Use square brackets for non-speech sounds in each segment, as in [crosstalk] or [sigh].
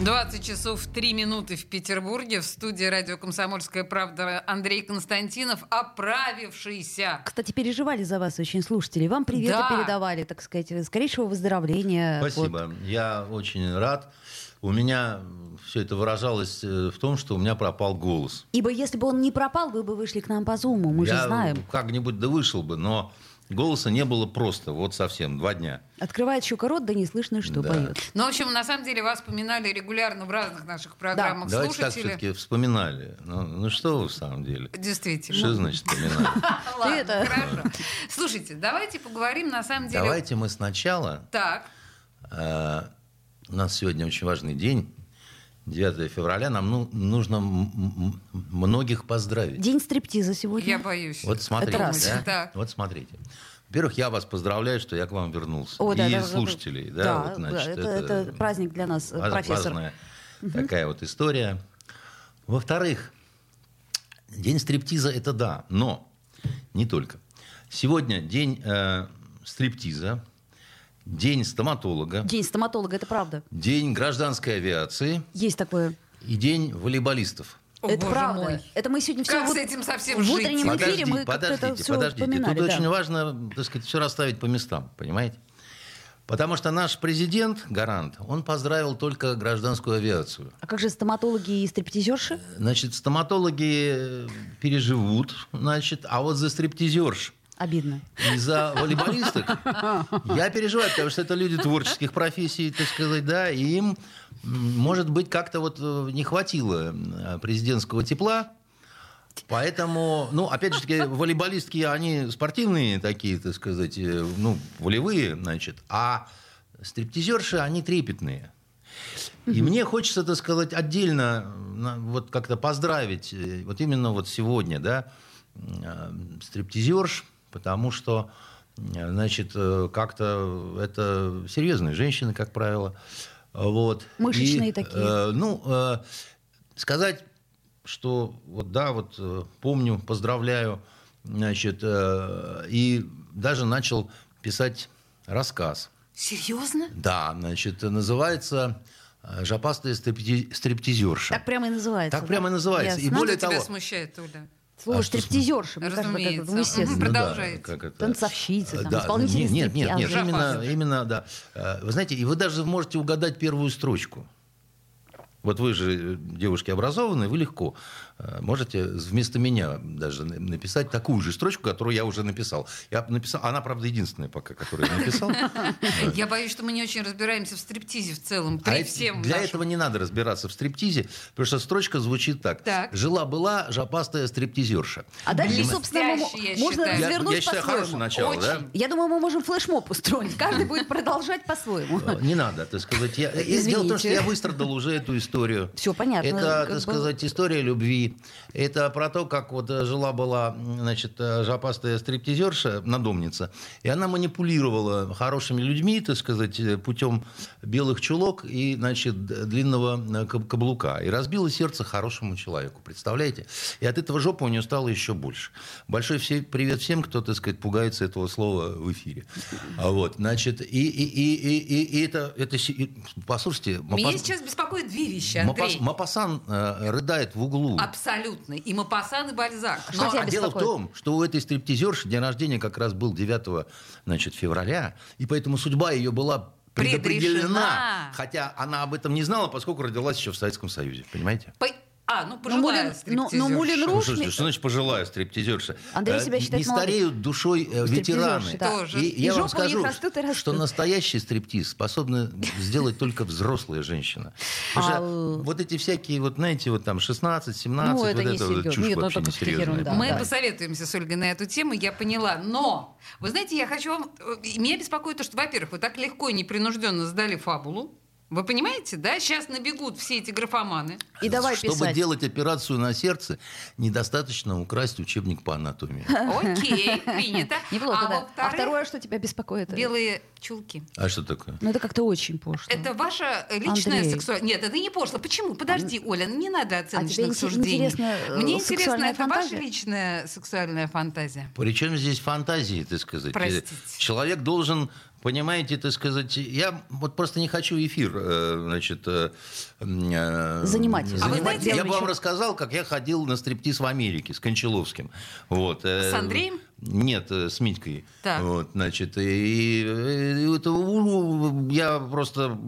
20 часов 3 минуты в Петербурге. В студии радио «Комсомольская правда» Андрей Константинов, оправившийся. Кстати, переживали за вас очень слушатели. Вам приветы Да. передавали, так сказать, скорейшего выздоровления. Спасибо. Я очень рад. У меня все это выражалось э, в том, что у меня пропал голос. Ибо если бы он не пропал, вы бы вышли к нам по зуму, мы я же знаем. как-нибудь да вышел бы, но голоса не было просто, вот совсем, два дня. Открывает щука рот, да не слышно, что Да. поет. Ну, в общем, на самом деле вас поминали регулярно в разных наших программах Давайте так слушатели. все-таки вспоминали. Ну, ну что вы в самом деле? Действительно. Что значит вспоминали? [laughs] Ладно, хорошо. Слушайте, давайте поговорим на самом деле... Давайте мы сначала... Так, э, У нас сегодня очень важный день. 9 февраля. Нам ну, нужно м- м- многих поздравить. День стриптиза сегодня. я боюсь. Вот смотрите, Это раз. да? Так. Вот смотрите. Во-первых, я вас поздравляю, что я к вам вернулся. О, да, и да, да, слушателей, да, да, вот, значит, это, это праздник для нас, э, важ- профессор. важная такая вот история. Во-вторых, день стриптиза это да, но не только. Сегодня день э, стриптиза, день стоматолога, День стоматолога, это правда. день гражданской авиации Есть такое. и день волейболистов. О, это боже правда. мой. Это мы сегодня все Как вот с этим совсем в жить? утреннем эфире мы как-то это подождите, все подождите. упоминали. Тут да. очень важно, так сказать, все расставить по местам, понимаете? Потому что наш президент, гарант, он поздравил только гражданскую авиацию. А как же стоматологи и стриптизерши? Значит, стоматологи переживут, значит, а вот за стриптизерш Обидно. и за [laughs] волейболисток я переживаю, потому что это люди творческих профессий, так сказать, да, и им, может быть, как-то вот э, не хватило э, президентского тепла, Поэтому, ну, опять же таки, волейболистки, они спортивные такие, так сказать, э, ну, волевые, значит, а стриптизерши, они трепетные. И мне хочется, так сказать, отдельно вот как-то поздравить, вот именно вот сегодня, да, стриптизерш, потому что, э, значит, э, как-то это серьезные женщины, как правило. Вот. Мышечные И, такие. э, ну, э, сказать, что вот да, вот э, помню, поздравляю, значит, э, и даже начал писать рассказ. Серьезно? Да, значит, называется «Жопастая стрипти- стриптизерша». Так прямо и называется. Так да? прямо и называется. И Ясно. более Что тебя того- смущает, Оля? Слово А стриптизерша, мне кажется, как- Разумеется. ну, естественно. Мгм. Продолжайте. как это? Танцовщицы, там, Да, исполнители нет, нет, нет, нет, именно, именно, да. Э, Вы знаете, и вы даже можете угадать первую строчку. Вот вы же э, девушки образованные, вы легко э, можете вместо меня даже на- написать такую же строчку, которую я уже написал. Я написал, она, правда, единственная пока, которую я написал. [laughs] Я боюсь, что мы не очень разбираемся в стриптизе в целом, А для этого не надо разбираться в стриптизе, потому что строчка звучит так. Жила-была жопастая стриптизерша. А дальше, собственно, можно развернуть я считаю, по-своему. хорошее начало, да? Очень. Я думаю, мы можем флешмоб устроить. Каждый будет продолжать по-своему. Э, Не надо, так сказать. Я- дело в том, что Извините. я выстрадал уже эту историю. Всё понятно, Это, так бы- сказать, история любви. Это про то, как вот э, жила-была, значит, э, жопастая стриптизерша, надомница, и она манипулировала хорошими людьми, так сказать, э, путем белых чулок и, значит, длинного каб- каблука. И разбила сердце хорошему человеку, представляете? И от этого жопа у нее стало еще больше. Большой все, привет всем, кто, так сказать, пугается этого слова в эфире. А вот, значит, и, и, и, и, и- это, это, и- послушайте, Меня Мапас- сейчас беспокоит две вещи, Мапас- Андрей. Мапасан э, рыдает в углу. Абсолютно. И Мапасан, и Бальзак. Что Но- тебя А дело в том, что у этой стриптизерши день рождения как раз был 9 значит, февраля, и поэтому судьба ее была предопределена. Предрешена. Хотя она об этом не знала, поскольку родилась еще в Советском Союзе. Понимаете? По- А, ну, Ну, пожилая Мулин- ну, ну, стриптизерша. Мулин Ну, Руш- что, что значит пожилая стриптизерша? Андрей Э, себя считает Не стареют душой э, ветераны. да. Тоже. И, И я вам скажу, растут и растут. что настоящий стриптиз способна сделать только взрослая женщина. А, что вот эти всякие, вот знаете, вот там 16, 17, Ну, вот это не это вот серьезно. чушь Нет, ну, вообще это несерьезная. Это Мы Да. посоветуемся с Ольгой на эту тему, я поняла. Но, вы знаете, я хочу вам... э, Меня беспокоит то, что, во-первых, вы так легко и непринужденно сдали фабулу. Вы понимаете, да? Сейчас набегут все эти графоманы. И давай Чтобы писать. делать операцию на сердце, недостаточно украсть учебник по анатомии. Окей, [laughs] принято. Неплохо, а да. А второе, что тебя беспокоит? белые чулки. А что такое? Ну, это как-то очень пошло. Это ваша личная сексуальность. Нет, это не пошло. Почему? Подожди, Оля, не надо тебе оценочных инте- суждений. интересна, э, Мне интересно, это ваша фантазия? личная сексуальная фантазия. Причем здесь фантазии, так сказать. Простите. Человек должен, понимаете, так сказать, я вот просто не хочу эфир, э, значит, э, э, Занимать. А вы знаете, я я бы вам еще- рассказал, как я ходил на стриптиз в Америке с Кончаловским. Вот. С Андреем? Нет, с Митькой. Так. Вот, значит, и, и это, я просто...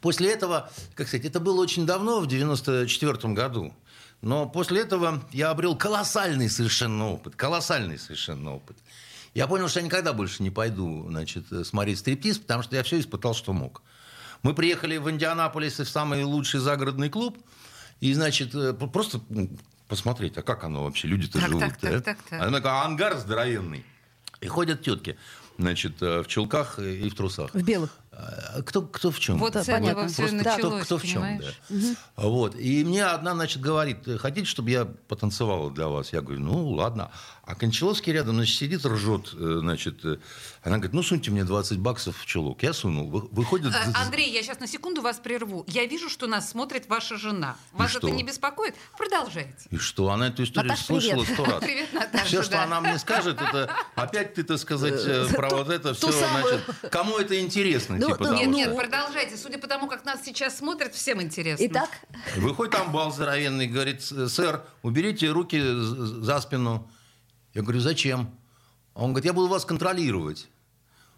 После этого, как сказать, это было очень давно, в 94 году. Но после этого я обрел колоссальный совершенно опыт. Колоссальный совершенно опыт. Я понял, что я никогда больше не пойду значит, смотреть стриптиз, потому что я все испытал, что мог. Мы приехали в Индианаполис в самый лучший загородный клуб, и, значит, э, просто посмотреть, а как оно вообще, люди-то Так, живут. так, так, да? так, так. А такой ангар здоровенный. И ходят тетки, значит, э, в чулках и в трусах. В белых. А Кто, кто в чем? Вот Да, с этого понятно. все Просто началось, кто, кто в чем, понимаешь? да. Вот. И мне одна, значит, говорит, хотите, чтобы я потанцевала для вас? Я говорю, ну, ладно. А Кончаловский рядом, значит, сидит, ржет, э, значит. э, Она говорит, ну, суньте мне 20 баксов в чулок. Я сунул. Вы- Выходит... Э, Андрей, я сейчас на секунду вас прерву. Я вижу, что нас смотрит ваша жена. Вас что? это не беспокоит? Продолжайте. И что? Она эту историю Наташ, слышала сто раз. Привет, Наташа, Все, что она мне скажет, это опять ты, так сказать, про вот это все, значит, кому это интересно, Ну, типа ну, того, Нет, нет, продолжайте. Судя по тому, как нас сейчас смотрят, всем интересно. Итак, Выходит амбал здоровенный, говорит, сэр, уберите руки за спину. Я говорю, зачем? А он говорит, я буду вас контролировать.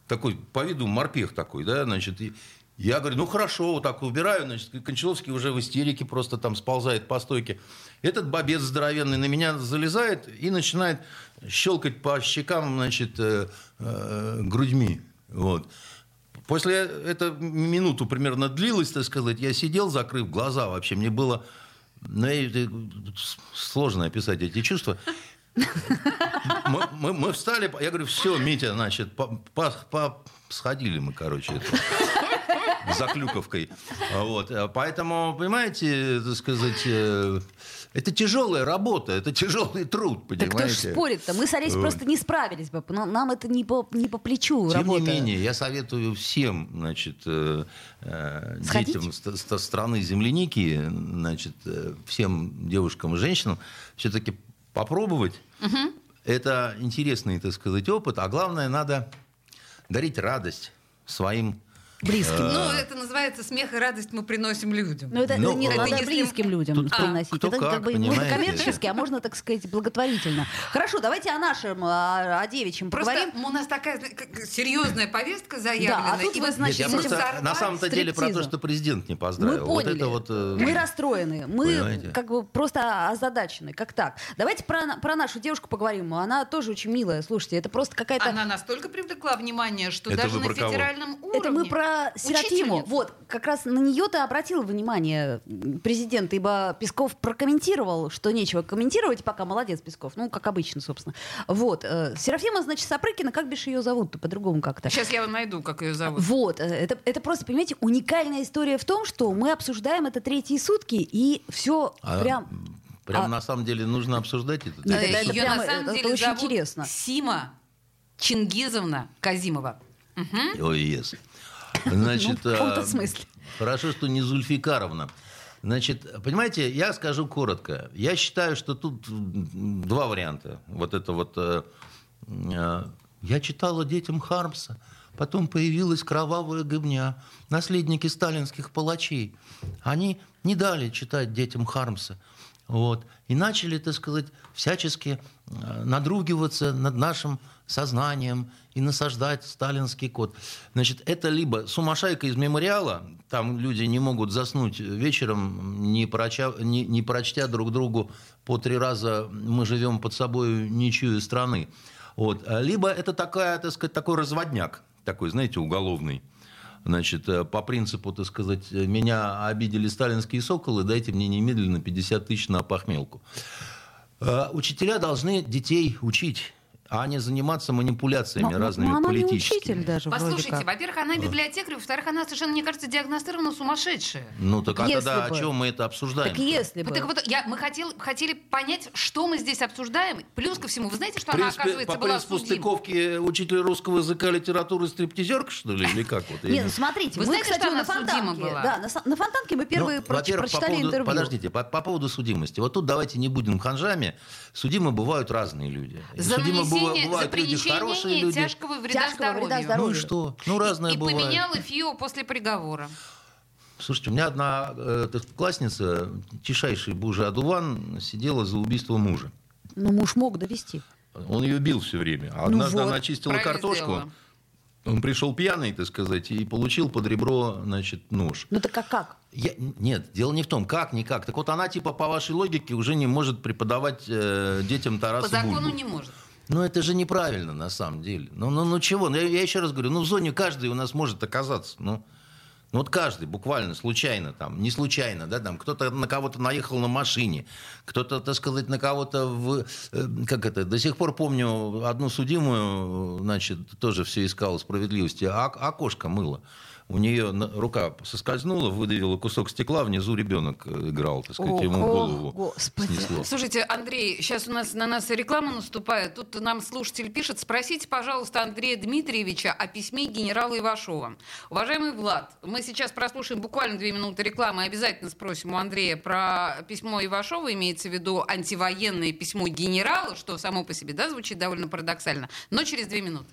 Такой, по виду морпех такой, да, значит. я говорю, ну хорошо, вот так убираю, значит, Кончаловский уже в истерике просто там сползает по стойке. Этот бобец здоровенный на меня залезает и начинает щелкать по щекам, значит, э, э, грудьми. Вот. После это минуту примерно длилось, так сказать, я сидел, закрыв глаза вообще. Мне было ну, это сложно описать эти чувства. Мы, мы- мы встали, я говорю, все, Митя, значит, по- по- по- сходили мы, короче, это, за клюковкой. Вот. Поэтому, понимаете, так сказать, э, это тяжелая работа, это тяжелый труд, так кто ж понимаете? спорит-то? Мы с Олесей Вот. просто не справились бы. Но Нам это не по, не по плечу Тем работа. не менее, я советую всем значит, э, э, Сходить? детям ст- ст- страны земляники, значит, э, всем девушкам и женщинам все-таки попробовать. Это интересный, так сказать, опыт. А главное, надо дарить радость своим Близким. Ну, это называется смех и радость мы приносим людям. Но это Ну, не это надо если- близким людям Тут приносить. кто это как, как бы можно коммерчески, а можно, так сказать, благотворительно. Хорошо, давайте о нашем, о, о девичьем Просто поговорим. у нас такая серьезная повестка Да, заявлена. а тут и вы, вот значит, Нет, я просто на самом-то деле про то, что президент не Мы поздравил. Вот поняли. это вот, э, Мы расстроены. Мы Понимаете? как бы просто озадачены. Как так? Давайте про, про нашу девушку поговорим. Она тоже очень милая. Слушайте, это просто какая-то... Она настолько привлекла внимание, что Это даже на про кого? федеральном уровне. Это мы про Серафиму. Учительницу. Вот, как раз на нее-то обратил внимание президент, ибо Песков прокомментировал, что нечего комментировать, пока молодец Песков, ну, как обычно, собственно. Вот, э, Серафима, значит, Сапрыкина, как бишь ее зовут-то по-другому как-то? Сейчас я найду, как ее зовут. Вот, э, это, это просто, понимаете, уникальная история в том, что мы обсуждаем это третьи сутки, и все а, прям... Прям а- на самом деле нужно обсуждать это. Нет, это- это Ее прямо- на самом это деле очень зовут интересно. Сима Чингизовна Казимова. Ой, yes. [laughs] Значит, Ну, в каком-то а, смысле. Хорошо, что не Зульфикаровна. Значит, понимаете, я скажу коротко. Я считаю, что тут два варианта. Вот это вот... э, э, Я читала детям Хармса, потом появилась кровавая гыбня, наследники сталинских палачей. Они не дали читать детям Хармса. Вот. И начали, так сказать, всячески э, надругиваться над нашим сознанием и насаждать сталинский код. Значит, это либо сумасшайка из мемориала, там люди не могут заснуть вечером, не, проча, не, не прочтя друг другу по три раза «Мы живем под собой ничью страны». Вот. Либо это такая, так сказать, такой разводняк, такой, знаете, уголовный. Значит, э, по принципу, так сказать, меня обидели сталинские соколы, дайте мне немедленно 50 тысяч на похмелку. Э, Учителя должны детей учить. А не заниматься манипуляциями Но- разными но она не политическими. учитель даже вроде Послушайте, как. во-первых, она библиотекарь, во-вторых, она совершенно, мне кажется, диагностирована сумасшедшая. Ну так а Если тогда бы. о чем мы это обсуждаем? Так если бы. Вот так вот, я, мы хотели, хотели понять, что мы здесь обсуждаем. Плюс ко всему, вы знаете, что она, Принципе, оказывается, по была судима? стыковки учитель русского языка и литературы стриптизерка, что ли, или как? Вот, я Не, не- ну смотрите, Вы мы, знаете, кстати, что на она судима Фонтанке, была? да, на, на Фонтанке мы первые Ну, проч- во-первых, по прочитали поводу, интервью. Подождите, по, по поводу судимости. Вот тут давайте не будем ханжами. Судимы бывают разные люди. За Судимы быва- нанесение, за люди хорошие люди. тяжкого вреда Тяжкого вреда здоровью. здоровью. Ну и что? Ну разное и бывает. поменяла ФИО после приговора. Слушайте, у меня одна э, классница, тишайший Бужа Адуван, сидела за убийство мужа. Ну, муж мог довести. Он ее бил все время. А Однажды вот. она чистила картошку. сделала. Он пришел пьяный, так сказать, и получил под ребро, значит, нож. Ну так а как? Я- нет, дело не в том, как, никак. Так вот она, типа, по вашей логике, уже не может преподавать э, детям Тараса По закону Бульбу. не может. Ну, это же неправильно, на самом деле. Ну, ну, ну чего? Ну, я, я еще раз говорю, ну, в зоне каждый у нас может оказаться. Ну, ну, вот каждый, буквально, случайно, там, не случайно, да, там, кто-то на кого-то наехал на машине, кто-то, так сказать, на кого-то в... э, как это, до сих пор помню одну судимую, значит, тоже все искала справедливости, а окошко мыло. У нее рука соскользнула, выдавила кусок стекла, внизу ребенок э, играл, так сказать, ему О, голову Господи. снесло. Слушайте, Андрей, сейчас у нас на нас реклама наступает. Тут нам слушатель пишет, спросите, пожалуйста, Андрея Дмитриевича о письме генерала Ивашова. Уважаемый Влад, мы сейчас прослушаем буквально две минуты рекламы и обязательно спросим у Андрея про письмо Ивашова, имеется в виду антивоенное письмо генерала, что само по себе, да, звучит довольно парадоксально, но через две минуты.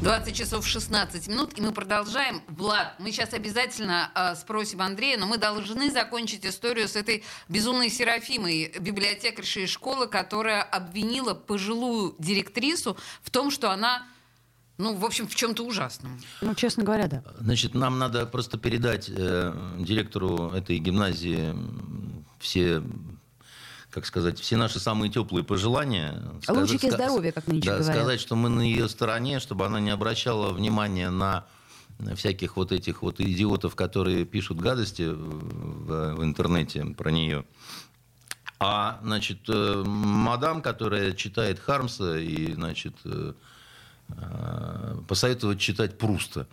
20 часов 16 минут, и мы продолжаем. Влад, мы сейчас обязательно э, спросим Андрея, но мы должны закончить историю с этой безумной Серафимой, библиотекаршей школы, которая обвинила пожилую директрису в том, что она, ну, в общем, в чем-то ужасном. Ну, честно говоря, да. Значит, нам надо просто передать э, директору этой гимназии все, как сказать, все наши самые теплые пожелания. Лучики ска- здоровья, как нынче да, говорят. Сказать, что мы на ее стороне, чтобы она не обращала внимания на всяких вот этих вот идиотов, которые пишут гадости в, в интернете про нее. А, значит, э, мадам, которая читает Хармса и, значит, э, э, посоветовать читать Пруста.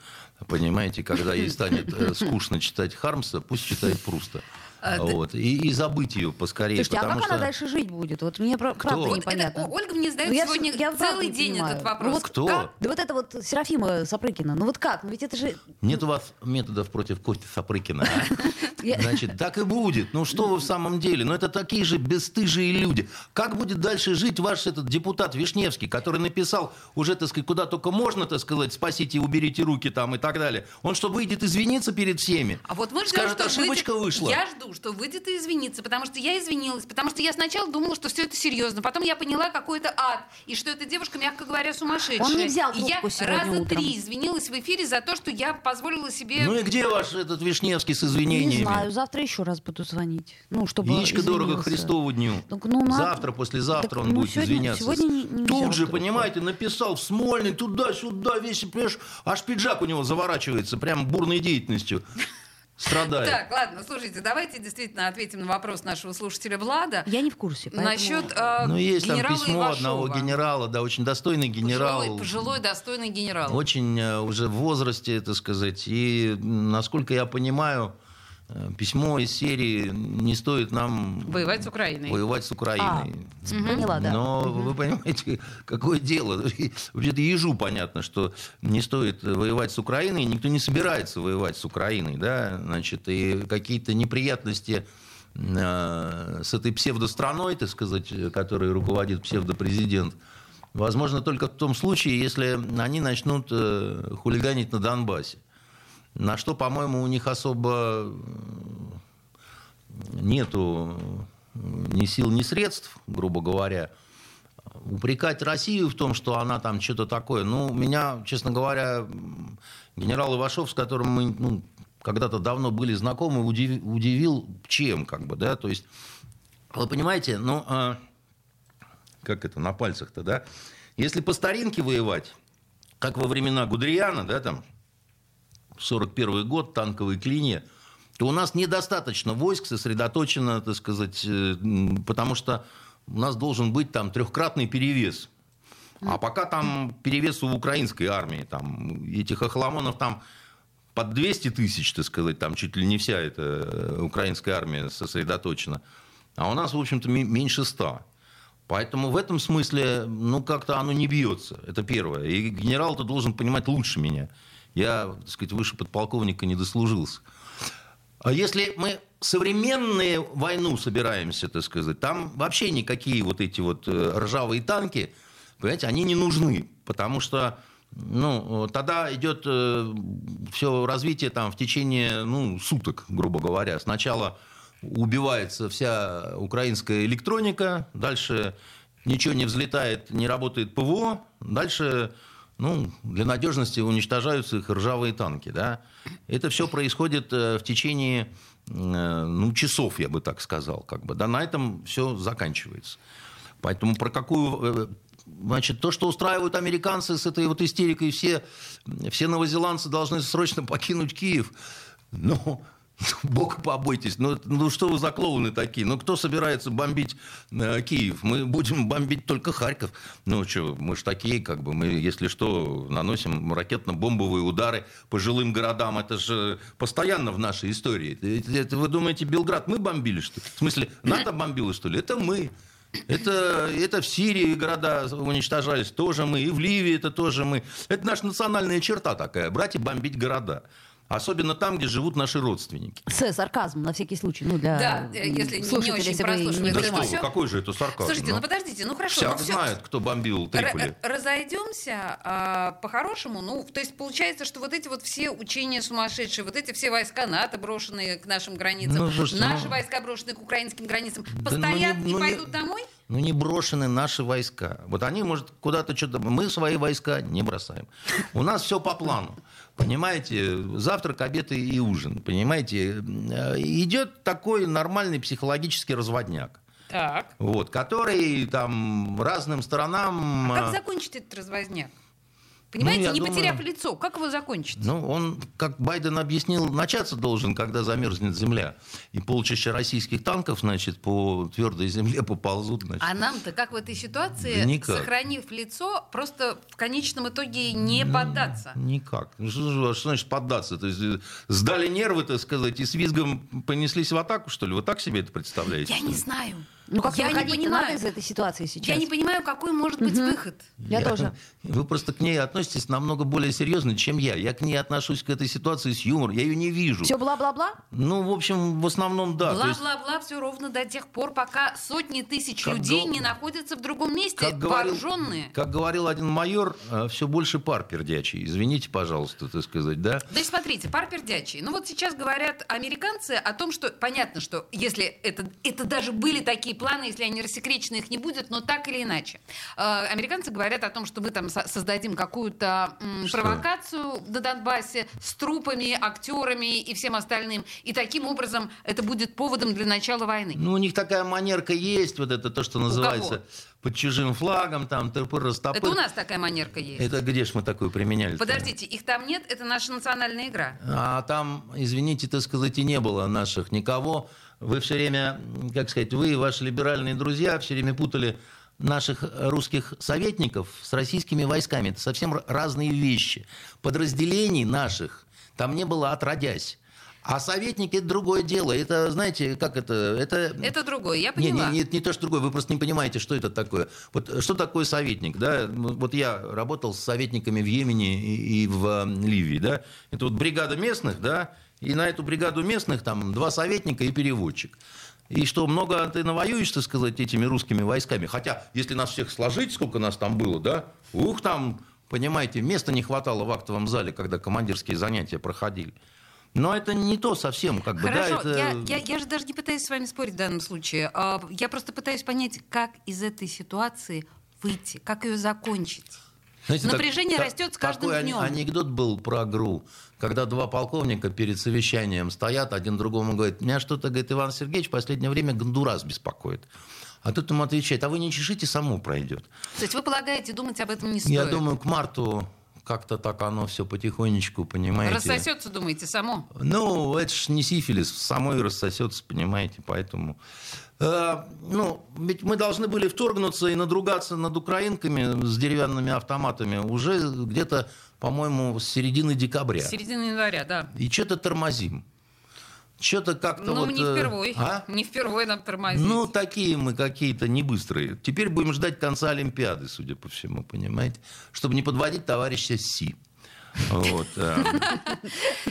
Понимаете, когда ей станет э, скучно читать Хармса, пусть читает Пруста. А, да- Вот. И, и забыть ее поскорее. Слушайте, а потому как что... она дальше жить будет? Вот мне про- Кто? правда Вот непонятно. Это, Ольга мне задает Ну, я сегодня я целый день понимаю. этот Ну, вопрос. вот Кто? как? Да вот это вот Серафима Сапрыкина. Ну вот как? Ну ведь это же... Нет у вас методов против Кости Сапрыкина. а? [laughs] Значит, так и будет. Ну что вы в самом деле? Ну это такие же бесстыжие люди. Как будет дальше жить ваш этот депутат Вишневский, который написал уже, так сказать, куда только можно, так сказать, спасите уберите руки там и так далее. Он что, выйдет извиниться перед всеми? А вот мы ждем, Скажет, что ошибочка выйдет- вышла. Я жду, что выйдет и извинится, потому что я извинилась, потому что я сначала думала, что все это серьезно, потом я поняла, какой это ад, и что эта девушка, мягко говоря, сумасшедшая. Он не взял и я раза утром. три извинилась в эфире за то, что я позволила себе... Ну и где ваш этот Вишневский с Не извинениями? знаю, завтра еще раз буду звонить. Ну, чтобы Яичко дорого извинился. Христову дню. Так, ну, надо- Завтра, послезавтра Так, он ну, будет сегодня- извиняться. сегодня не- не Тут же, трубку. понимаете, написал в Смольный, туда-сюда, весь, понимаешь, аж пиджак у него заворачивается, прям бурной деятельностью страдает. Так, ладно, слушайте, давайте действительно ответим на вопрос нашего слушателя Влада. Я не в курсе. поэтому- Насчет э, Ну, есть там письмо одного Ивашова. генерала, да, очень достойный генерал. Пожилой, пожилой, достойный генерал. Очень э, уже в возрасте, так сказать. И, насколько я понимаю, э, письмо из серии не стоит нам Воевать с Украиной. воевать с Украиной. А, Поняла, да. Но вы понимаете, [laughs] какое дело. [laughs] Вообще-то ежу понятно, что не стоит воевать с Украиной, никто не собирается воевать с Украиной, да, значит, и какие-то неприятности э, с этой псевдостраной, так сказать, которой руководит псевдопрезидент, возможно только в том случае, если они начнут э, хулиганить на Донбассе. На что, по-моему, у них особо нету ни сил, ни средств, грубо говоря. упрекать Россию в том, что она там что-то такое, ну, меня, честно говоря, генерал Ивашов, с которым мы ну, когда-то давно были знакомы, удивил, удивил чем, как бы, да, то есть, вы понимаете, ну, а, как это, на пальцах-то, да, если по старинке воевать, как во времена Гудериана, да, там, 41 год, танковые клинья, то у нас недостаточно войск сосредоточено, так сказать, э, потому что у нас должен быть там трехкратный перевес. А пока там перевес у украинской армии, там этих охламонов там под 200 тысяч, так сказать, там чуть ли не вся эта э, украинская армия сосредоточена. А у нас, в общем-то, меньше 100. Поэтому в этом смысле, ну, как-то оно не бьется. Это первое. И генерал-то должен понимать лучше меня. Я, так сказать, выше подполковника не дослужился. А если мы современную войну собираемся, так сказать, там вообще никакие вот эти вот э, ржавые танки, понимаете, они не нужны, потому что ну, тогда идет э, все развитие там в течение ну, суток, грубо говоря. Сначала убивается вся украинская электроника, дальше ничего не взлетает, не работает ПВО, дальше ну, для надежности уничтожаются их ржавые танки. Да? Это все происходит э, в течение э, ну, часов, я бы так сказал. Как бы, да? На этом все заканчивается. Поэтому про какую... Э, значит, то, что устраивают американцы с этой вот истерикой, все, все новозеландцы должны срочно покинуть Киев. Ну, Бог побойтесь. Ну, ну что вы за клоуны такие? Ну кто собирается бомбить э, Киев? Мы будем бомбить только Харьков. Ну что, мы же такие, как бы, мы, если что, наносим ракетно-бомбовые удары по жилым городам. Это же постоянно в нашей истории. Это, это, вы думаете, Белград мы бомбили, что ли? В смысле, НАТО бомбило, что ли? Это мы. Это, это в Сирии города уничтожались, тоже мы. И в Ливии это тоже мы. Это наша национальная черта такая, брать и бомбить города. Особенно там, где живут наши родственники. С сарказм, на всякий случай. Ну, для да, э, если не очень прослушивали. Да что, все. какой же это сарказм? Слушайте, ну, ну подождите, ну хорошо. Всяк ну, знает, кто бомбил Триполи. Разойдемся а, по-хорошему. Ну, то есть получается, что вот эти вот все учения сумасшедшие, вот эти все войска НАТО, брошенные к нашим границам, ну, слушайте, наши ну... войска, брошенные к украинским границам, постоянно да, ну, не, ну, не пойдут не... домой? ну не брошены наши войска. Вот они, может, куда-то что-то... Мы свои войска не бросаем. У нас все по плану. Понимаете, завтрак, обед и ужин. Понимаете, э, идет такой нормальный психологический разводняк. Так. Вот, который там разным сторонам... А как э, закончить этот развозняк? Понимаете, ну, не думаю, потеряв лицо, как его закончить? Ну, он, как Байден объяснил, начаться должен, когда замерзнет земля. И полчища российских танков, значит, по твердой земле [laughs] поползут. Значит. А нам-то как в этой ситуации, да никак. сохранив лицо, просто в конечном итоге не ну, поддаться? Никак. Ну, что, что значит поддаться? То есть э, сдали нервы, так сказать, и с визгом понеслись в атаку, что ли? Вы так себе это представляете? Я не знаю. Ну как я не понимаю надо из этой ситуации сейчас? Я не понимаю, какой может быть угу. выход. Я, я тоже. [laughs] Вы просто к ней относитесь намного более серьезно, чем я. Я к ней отношусь к этой ситуации с юмором. Я ее не вижу. Все бла-бла-бла? Ну, в общем, в основном да. Бла-бла-бла все ровно до тех пор, пока сотни тысяч как людей гол... не находятся в другом месте, как вооруженные. Говорил, как говорил один майор, э, все больше пар пердячий. Извините, пожалуйста, так сказать, да? Да и смотрите, пар пердячий. Ну вот сейчас говорят американцы о том, что понятно, что если это, это даже были такие планы, если они рассекречены, их не будет, но так или иначе. Э, американцы говорят о том, что мы там создадим какую-то провокацию на Донбассе с трупами, актерами и всем остальным. И таким образом это будет поводом для начала войны. Ну, у них такая манерка есть, вот это то, что называется под чужим флагом, там, тырпыр растопыр. Это у нас такая манерка есть. Это где ж мы такую применяли? Подождите, их там нет, это наша национальная игра. А там, извините, так сказать, и не было наших никого. Вы все время, как сказать, вы и ваши либеральные друзья все время путали наших русских советников с российскими войсками. Это совсем разные вещи. Подразделений наших там не было отродясь. А советники это другое дело. Это, знаете, как это? Это, это другое, я поняла. Нет, не, не, не то, что другое, вы просто не понимаете, что это такое. Вот что такое советник? Да? Вот я работал с советниками в Йемене и, и в Ливии. Да? Это вот бригада местных, да, и на эту бригаду местных там два советника и переводчик. И что, много ты навоюешь, так сказать, этими русскими войсками? Хотя, если нас всех сложить, сколько нас там было, да, ух, там, понимаете, места не хватало в актовом зале, когда командирские занятия проходили. Но это не то совсем, как бы, Хорошо, да, это... я, я, я же даже не пытаюсь с вами спорить в данном случае. А, я просто пытаюсь понять, как из этой ситуации выйти, как ее закончить? Знаете, Напряжение так, растет с каждым такой днем. анекдот был про ГРУ, когда два полковника перед совещанием стоят, один другому говорит, меня что-то, говорит, Иван Сергеевич, в последнее время Гондурас беспокоит. А тут ему отвечает, а вы не чешите, само пройдет. То есть вы полагаете, думать об этом не стоит? Я думаю, к марту как-то так оно все потихонечку, понимаете. Рассосется, думаете, само? Ну, это ж не сифилис, самой рассосется, понимаете, поэтому... Э, ну, ведь мы должны были вторгнуться и надругаться над украинками с деревянными автоматами уже где-то, по-моему, с середины декабря. С середины января, да. И что-то тормозим. Что-то как-то Ну, вот... не э, впервой. А? Не впервой нам тормозить. Ну, такие мы какие-то не быстрые. Теперь будем ждать конца Олимпиады, судя по всему, понимаете? Чтобы не подводить товарища Си. Вот. э.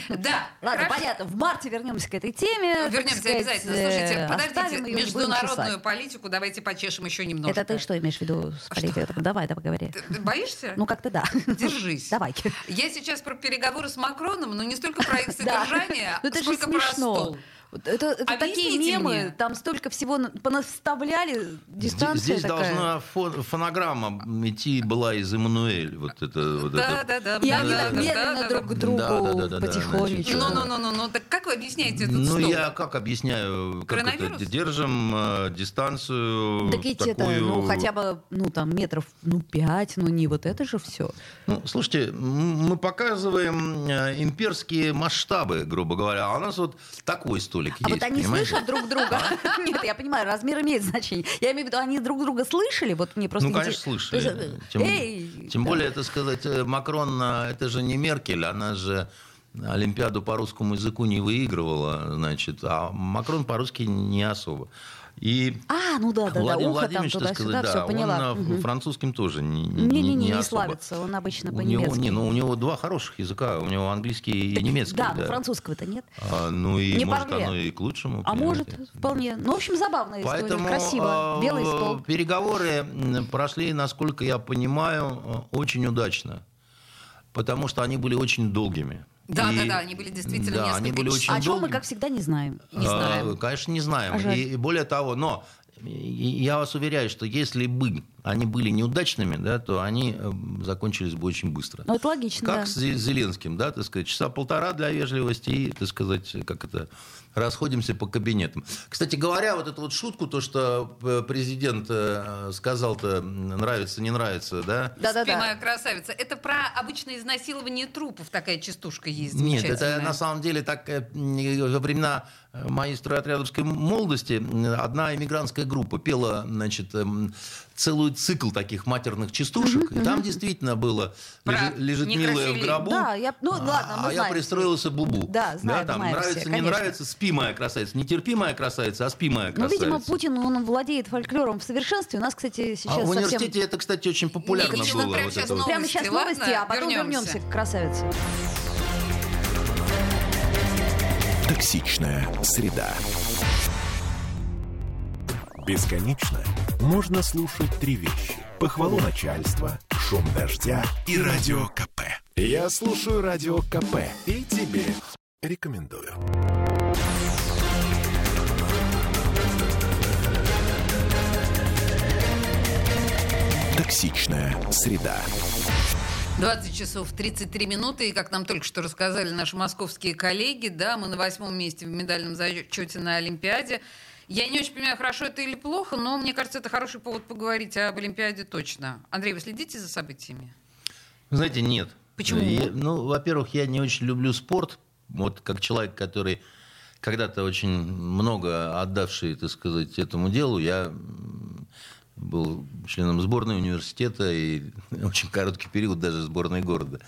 Да, Ладно, понятно. В марте вернемся к этой теме. так Вернемся обязательно. э, Слушайте, подождите, международную политику давайте почешем еще немножко. Это ты что имеешь в виду с политикой? Давай, давай, говори. Боишься? Ну, как-то да. Держись. Давай. Я сейчас про переговоры с Макроном, но не столько про их [laughs] содержание, Ну, сколько про стол. Вот Это, это такие Объясните мемы, мне. там столько всего на- понаставляли, дистанция Здесь такая. должна фон- фонограмма идти была из Эммануэль. Вот это, вот Да, это. да, да. И да, они да, медленно да, друг к другу Да, да, да, да, да, потихонечку. Ну, ну, ну, ну, ну, так как вы объясняете этот Ну, стол? я как объясняю, как это, держим э, дистанцию Так ведь это, такую... ну, хотя бы, ну, там, метров, ну, пять, ну, не вот это же все. Ну, слушайте, мы показываем э, имперские масштабы, грубо говоря, а у нас вот такой столик А есть, вот они понимаете? слышат друг друга? [laughs] Нет, я понимаю, размер имеет значение. Я имею в виду, они друг друга слышали? Вот мне просто Ну, конечно, слышали. Э, Тем, Да. более, это сказать, э, Макрон, э, это же не Меркель, она же Олимпиаду по русскому языку не выигрывала, значит, а Макрон по-русски не особо. И А, ну да, да, да, Владимир ухо там Владимирович, так туда-сюда, сказать, все, да, поняла. он Мгм. французским тоже не, не, Не-не-не, не, особо. славится, он обычно по-немецки. не, ну, у него два хороших языка, у него английский и немецкий. Да, но французского-то нет. А, ну и Не может оно и к лучшему. А может, вполне. Ну, в общем, забавная история. Поэтому Красиво. э, Белый стол. переговоры прошли, насколько я понимаю, очень удачно. Потому что они были очень долгими. Да, И- да, да, они были действительно да, несколько они были очень О чем мы, долгими. как всегда, не знаем. Не А, знаем. Конечно, не знаем. А. И, и более того, но я вас уверяю, что если бы они были неудачными, да, то они э, закончились бы очень быстро. Ну, это логично, Как да. с Зе- Зеленским, да, так сказать, часа полтора для вежливости и, так сказать, как это, расходимся по кабинетам. Кстати говоря, вот эту вот шутку, то, что э, президент э, сказал-то, нравится, не нравится, да, Да-да-да. моя красавица. Это про обычное изнасилование трупов такая частушка есть Нет, это на самом деле так во времена моей стройотрядовской молодости одна иммигрантская группа пела, значит, эм, целый цикл таких матерных частушек. И там действительно было Про «Лежит, милая в гробу, Да, я- ну, ладно, мы а я пристроился бубу». Да, там нравится, все, не конечно. нравится, спи, моя красавица. Не терпи, моя красавица, а спи, моя Ну, красавица. видимо, Путин, он владеет фольклором в совершенстве. У нас, кстати, сейчас А в совсем... университете это, кстати, очень популярно Екатерина, было. прямо вот сейчас новости. Прямо сейчас Ладно, новости, а потом вернемся. вернемся к красавице. Токсичная среда. Бесконечно можно слушать три вещи. Похвалу начальства, шум дождя и радио КП. Я слушаю радио КП и тебе рекомендую. Токсичная среда. 20 часов 33 минуты, и как нам только что рассказали наши московские коллеги, да, мы на восьмом месте в медальном зачете на Олимпиаде. Я не очень понимаю, хорошо это или плохо, но мне кажется, это хороший повод поговорить об Олимпиаде точно. Андрей, вы следите за событиями? Знаете, нет. Почему? Я- ну, во-первых, я не очень люблю спорт. Вот как человек, который когда-то очень много отдавший, так сказать, этому делу, я был членом сборной университета и [laughs] очень короткий период даже сборной города.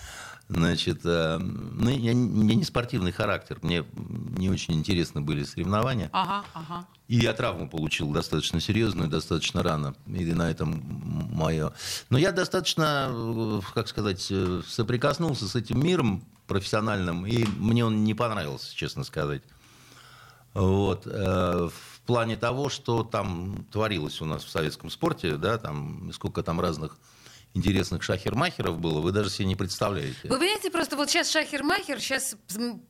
Значит, э, ну, я, не- я не спортивный характер, мне не очень интересны были соревнования. Ага, ага. И я травму получил достаточно серьезную, достаточно рано. И на этом мое. Но я достаточно, э, как сказать, э, соприкоснулся с этим миром профессиональным, и мне он не понравился, честно сказать. Вот. В плане того, что там творилось у нас в советском спорте, да, там сколько там разных интересных шахермахеров было, вы даже себе не представляете. Вы понимаете, просто вот сейчас Шахер-Махер, сейчас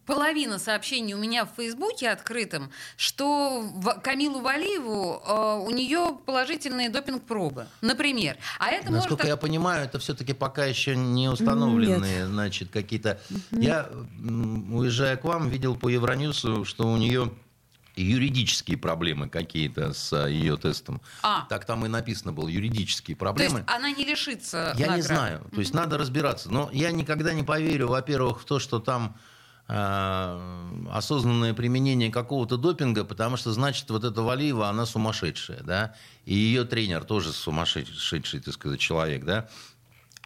половина сообщений у меня в Фейсбуке открытом, что Камилу Валиеву э, у нее положительные допинг-пробы, например. А это Насколько может... я понимаю, это все-таки пока еще не установленные, значит, какие-то... Я, м, уезжая к вам, видел по Евроньюсу, что у нее юридические проблемы какие-то с а, ее тестом. А. Так там и написано было, юридические То проблемы. есть она не лишится Я не наград. знаю. То есть надо разбираться. Но я никогда не поверю, во-первых, в то, что там э, осознанное применение какого-то допинга, потому что, значит, вот эта Валиева, она сумасшедшая, да, и ее тренер тоже сумасшедший, так сказать, человек, да.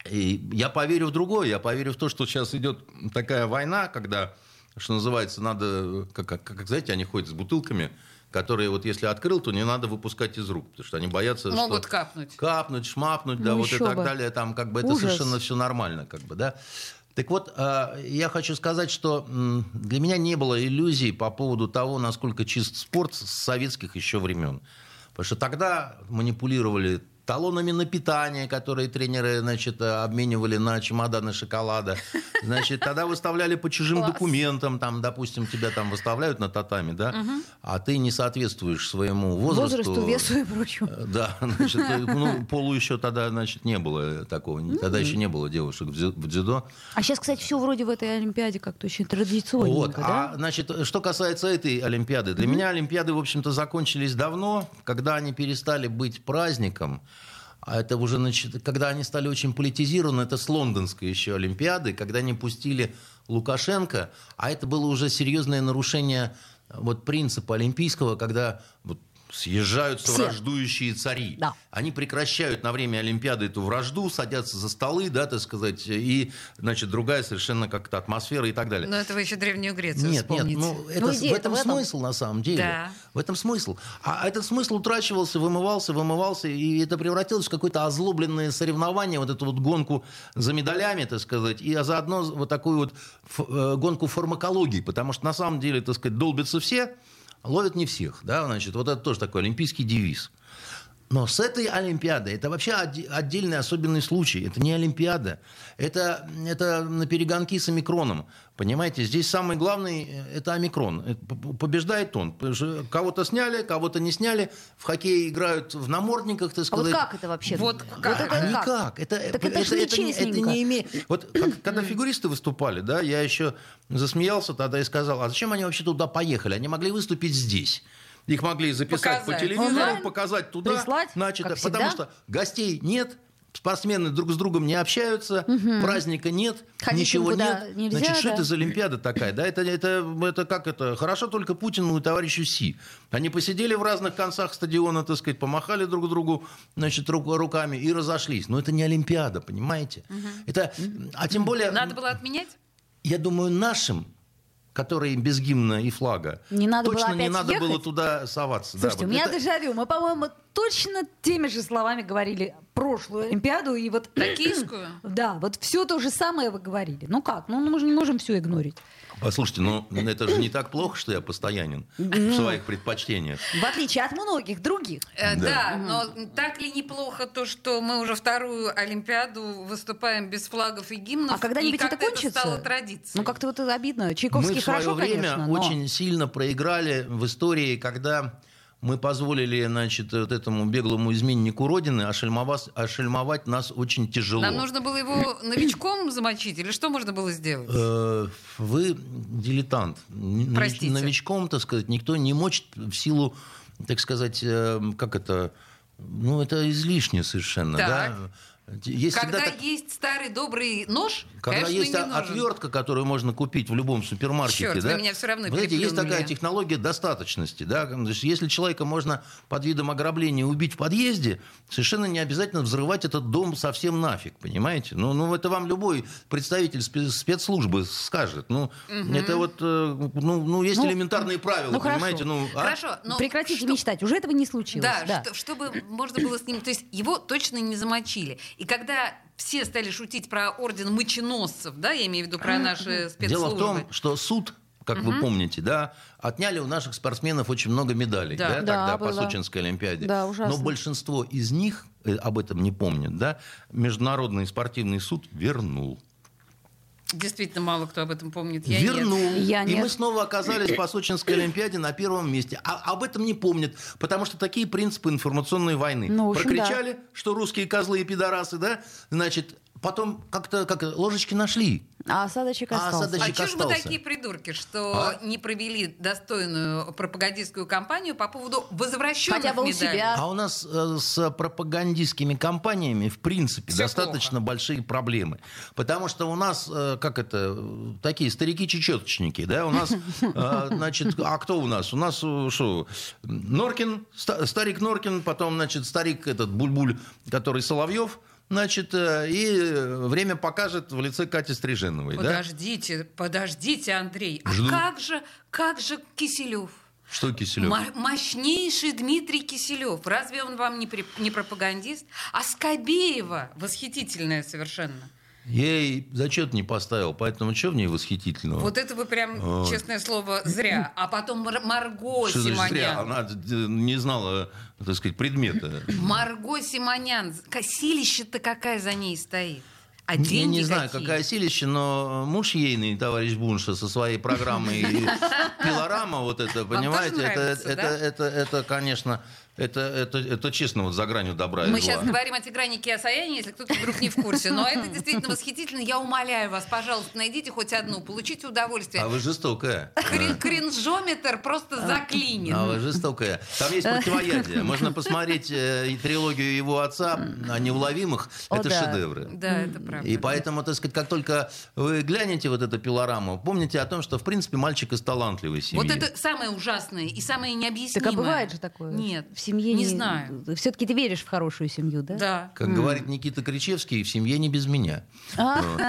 И я поверю в другое, я поверю в то, что сейчас идет такая война, когда, что называется, надо, как, как, как знаете, они ходят с бутылками, которые вот если открыл, то не надо выпускать из рук, потому что они боятся, Могут что капнуть. капнуть, шмапнуть, да, Ну, вот и так бы. далее, там как бы это Ужас. совершенно все нормально, как бы, да. Так вот, э, я хочу сказать, что для меня не было иллюзий по поводу того, насколько чист спорт с советских еще времен. Потому что тогда манипулировали талонами на питание, которые тренеры значит, э, обменивали на чемоданы шоколада. [laughs] Значит, тогда выставляли по чужим Класс. документам, там, допустим, тебя там выставляют на татами, да, а ты не соответствуешь своему возрасту. Возрасту, весу и прочему. Э, Да, [laughs] значит, э, ну, полу еще тогда, значит, не было такого. Тогда еще не было девушек в дзю- в дзюдо. А сейчас, кстати, все вроде в этой Олимпиаде как-то очень традиционненько, Вот. да? А, значит, что касается этой Олимпиады. Для меня Олимпиады, в общем-то, закончились давно, когда они перестали быть праздником. А это уже, значит, когда они стали очень политизированы, это с лондонской еще Олимпиады, когда они пустили Лукашенко, а это было уже серьезное нарушение э, вот, принципа олимпийского, когда вот, съезжаются Все. враждующие цари. Да. Они прекращают на время Олимпиады эту вражду, садятся за столы, да, так сказать, и, значит, другая совершенно как-то атмосфера и так далее. Но это вы еще Древнюю Грецию Нет, нет, вспомните. ну, это, Ну, в этом в этом. смысл на самом деле. Да. В этом смысл. А этот смысл утрачивался, вымывался, вымывался, и это превратилось в какое-то озлобленное соревнование, вот эту вот гонку за медалями, так сказать, и заодно вот такую вот э, гонку фармакологии, потому что на самом деле, так сказать, долбятся все, ловят не всех, да, значит, вот это тоже такой олимпийский девиз. Но с этой Олимпиадой, это вообще отдельный особенный случай. Это не Олимпиада. Это, это на перегонки с омикроном. Понимаете, здесь самый главный – это омикрон. Это п- п- Побеждает он. Кого-то сняли, кого-то не сняли. В хоккее играют в намордниках, так А вот сказать. как это вообще? Вот Вот как? это А как? никак. Это, Так это ж не- нечестненько. это не имеет... Вот как- [laughs] когда фигуристы выступали, да, я еще засмеялся тогда и сказал, а зачем они вообще туда поехали? Они могли выступить здесь. Их могли записать по Показать. телевизору, Онлайн? показать туда. Прислать, значит, как потому всегда? что гостей нет, спортсмены друг с другом не общаются, праздника нет, Ходить ничего нет. нельзя, Значит, что да? это за Олимпиада такая? Да, это, это, это как это? Хорошо только Путину и товарищу Си. Они посидели в разных концах стадиона, так сказать, помахали друг другу значит, рук- руками и разошлись. Но это не Олимпиада, понимаете? Это, а тем более, Надо было отменять? я думаю, нашим которые без гимна и флага. Не надо было Точно не опять надо было ехать? туда соваться. Да, Слушайте, вот у меня это- дежавю. Мы, по-моему, точно теми же словами говорили прошлую Олимпиаду. И вот, Токийскую? да, вот все то же самое вы говорили. Ну как? Ну мы же не можем все игнорить. Послушайте, ну это же не так плохо, что я постоянен в своих предпочтениях. В отличие от многих других. Э, Да. Да, но так ли неплохо то, что мы уже вторую Олимпиаду выступаем без флагов и гимнов? А когда-нибудь это как-то кончится? стало традицией. Ну как-то вот это обидно. Мы Чайковский в свое хорошо, время конечно, но... очень сильно проиграли в истории, когда мы позволили, значит, вот этому беглому изменнику Родины ошельмовать, ошельмовать нас очень тяжело. Нам нужно было его новичком замочить или что можно было сделать? Э, Вы дилетант. Простите. Новичком, так сказать, никто не мочит в силу, так сказать, э, как это, ну, это излишне совершенно, Так. да? Есть Когда всегда так- есть старый добрый нож, Когда конечно, есть не нужен. отвертка, которую можно купить в любом супермаркете, Чёрт, вы да? меня всё равно Знаете, есть такая технология достаточности, да? То есть, если человека можно под видом ограбления убить в подъезде, совершенно не обязательно взрывать этот дом совсем нафиг, понимаете? Ну, ну это вам любой представитель спе- спецслужбы скажет. Ну, это вот, э, ну, ну, есть Ну, элементарные правила, ну, хорошо. понимаете? Ну, а? Хорошо, но Прекратите что- мечтать. Уже этого не случилось. Да, Что, чтобы можно было с ним... То есть его точно не замочили. И когда все стали шутить про орден моченосцев, да, я имею в виду про наши спецслужбы. Дело в том, что суд как вы помните, да, отняли у наших спортсменов очень много медалей, Да. да, Да, тогда по было. Сочинской Олимпиаде. Да, ужасно. Но большинство из них э, об этом не помнят, да. Международный спортивный суд вернул. Действительно, мало кто об этом помнит. Я нет. вернул. Я и нет. мы снова оказались по Сочинской Олимпиаде на первом месте. А об этом не помнят, потому что такие принципы информационной войны. Ну, общем, Прокричали, что русские козлы и пидорасы, да? Значит, потом как-то как ложечки нашли. А осадочек А остался. осадочек- А что же вы остался. такие придурки, что А? не провели достойную пропагандистскую кампанию по поводу возвращенных Хотя бы у медалей? себя. А у нас э, с пропагандистскими компаниями, в принципе, Всё достаточно плохо. большие проблемы. Потому что у нас, э, как это, такие старики-чечеточники, да, у нас, [laughs] э, значит, а кто у нас? У нас, э, что, Норкин, ста- старик Норкин, потом, значит, старик этот Бульбуль, который Соловьев, значит, э, и э, время покажет в лице Кати Стриженовой, да? Подождите, подождите, Андрей. А Жду. как же, как же Киселев? Что Киселев? Мо- мощнейший Дмитрий Киселев. Разве он вам не, при- не пропагандист? А Скобеева восхитительная совершенно. Я ей зачет не поставил, поэтому что в ней восхитительного? Вот это вы прям, Вот. честное слово, зря. А потом Мар- Марго Что значит зря? Симонян. Она не знала, так сказать, предмета. Марго Симонян. Силища-то какая за ней стоит? А Я деньги не знаю, какие? какая силище, но муж ейный, товарищ Бунша, со своей программой [laughs] пилорама, вот это, понимаете, это, это, это, конечно, это, это, это честно вот за гранью добра и Мы зла. сейчас говорим о Тигране Асаяне, если кто-то вдруг не в курсе. Но это действительно восхитительно. Я умоляю вас, пожалуйста, найдите хоть одну, получите удовольствие. А вы жестокая. Крин- Кринжометр просто заклинит. А вы жестокая. Там есть противоядие. Можно посмотреть э, и трилогию его отца о неуловимых. О, Это да. шедевры. Да, это правда. И поэтому, так сказать, как только вы глянете вот эту пилораму, помните о том, что, в принципе, мальчик из талантливой семьи. Вот это самое ужасное и самое необъяснимое. Так а бывает же такое? Нет. В семье не, знаю. Все-таки ты веришь в хорошую семью, да? Да. Как говорит Никита Кричевский, в семье не без меня. [laughs]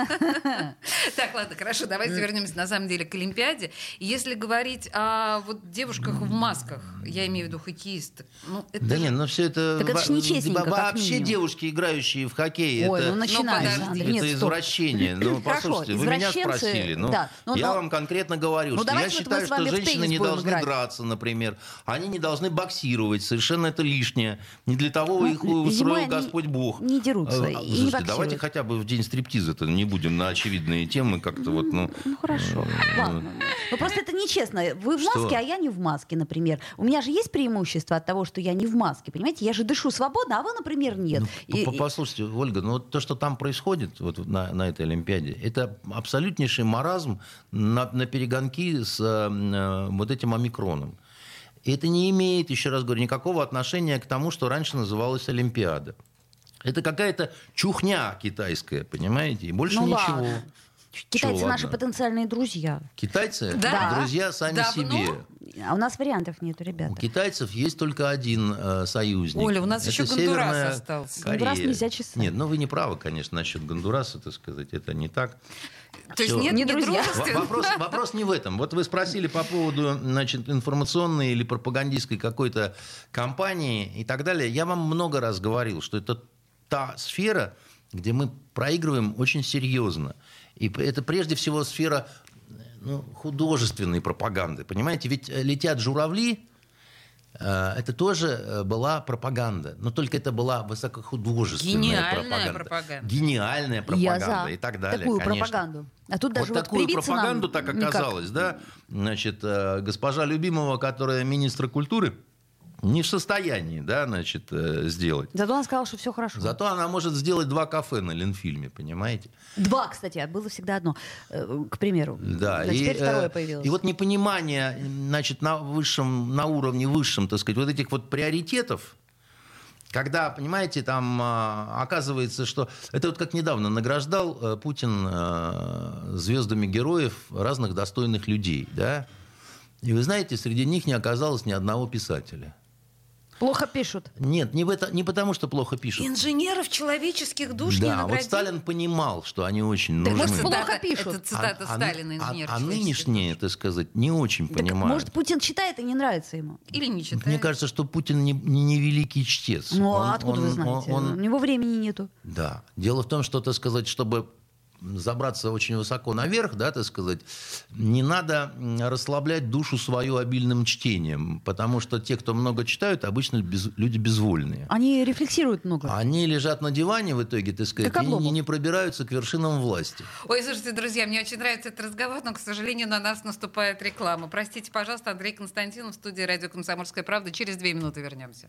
Так, ладно, хорошо, давайте вернемся на самом деле к Олимпиаде. И Если говорить о вот девушках в масках, я имею в виду хоккеисток, ну это Да же- нет, ну все это... Так это ж во- нечестненько, Вообще девушки, играющие в хоккей, Ой, это... ну подожди. Андрей, Это извращение. Ну, послушайте, вы меня спросили. Ну, да. Ну, я но- вам конкретно говорю, Ну, что я считаю, что женщины не должны драться, например. Они не должны боксировать. Совершенно это лишнее. Не для того Ну, их устроил Господь Бог. не дерутся А, и не слушайте, боксируют. давайте хотя бы в день стриптиза-то не будем на очевидные темы как-то вот, ну... Ну хорошо, ладно. Ну просто это нечестно. Вы в маске, а я не в маске, например. У меня же есть преимущество от того, что я не в маске, понимаете? Я же дышу свободно, а вы, например, нет. И- П- Послушайте, Ольга, ну вот то, что там происходит вот на, на этой Олимпиаде, это абсолютнейший маразм на, на перегонки с э, э, вот этим омикроном. И это не имеет, еще раз говорю, никакого отношения к тому, что раньше называлась Олимпиада. Это какая-то чухня китайская, понимаете? И больше Ну ничего. ладно. Китайцы Чё, наши ладно? потенциальные друзья. Китайцы Да. друзья сами Давно? себе. А у нас вариантов нету, У ребята. китайцев есть только один э, союзник. Оля, у нас Это еще Гондурас Северная остался. Корея. Гондурас нельзя чесать. Нет, ну вы не правы, конечно, насчет Гондураса, так сказать, это не так. То есть нет, Не не друзья. В- дружественно? Вопрос, вопрос не в этом. Вот вы спросили по поводу значит, информационной или пропагандистской какой-то кампании и так далее. Я вам много раз говорил, что это та сфера, где мы проигрываем очень серьезно. И это прежде всего сфера ну, художественной пропаганды. Понимаете, ведь э, летят журавли, это тоже э, была пропаганда. Но только это была высокохудожественная Гениальная пропаганда. пропаганда. Гениальная Я пропаганда за и так далее. такую конечно. пропаганду. А тут даже вот вот такую привиться нам пропаганду так никак. оказалось, да? Значит, э, госпожа Любимова, которая министра культуры, не в состоянии, да, значит, э, сделать. Зато он сказал, что все хорошо. Зато она может сделать два кафе на Ленфильме, понимаете? Два, кстати, а было всегда одно, э, к примеру. Да, А и, теперь второе э, появилось. И вот непонимание, значит, на высшем, на уровне высшем, так сказать, вот этих вот приоритетов, когда, понимаете, там а, оказывается, что это вот как недавно награждал э, Путин э, звездами героев разных достойных людей, да? И вы знаете, среди них не оказалось ни одного писателя. Плохо пишут. Нет, не, в это, не потому, что плохо пишут. Инженеров человеческих душ не да, наградили? вот Сталин понимал, что они очень Так нужны. может, плохо пишут. Это цитата А- а- Сталина, а- инженер. А, человеческих нынешние, так сказать, не очень Так, понимают. может, Путин читает и не нравится ему? Или не читает. Мне кажется, что Путин не, не, не великий чтец. Ну, Он- а откуда он- вы знаете? он- У него времени нету. да. Дело в том, что, так сказать, чтобы забраться очень высоко наверх, да, так сказать, не надо расслаблять душу свою обильным чтением, потому что те, кто много читают, обычно без, люди безвольные. Они рефлексируют много. Они лежат на диване в итоге, так сказать, Как и не, не пробираются к вершинам власти. Ой, слушайте, друзья, мне очень нравится этот разговор, но, к сожалению, на нас наступает реклама. Простите, пожалуйста, Андрей Константинов в студии «Радио Комсомольская правда». Через две минуты вернемся.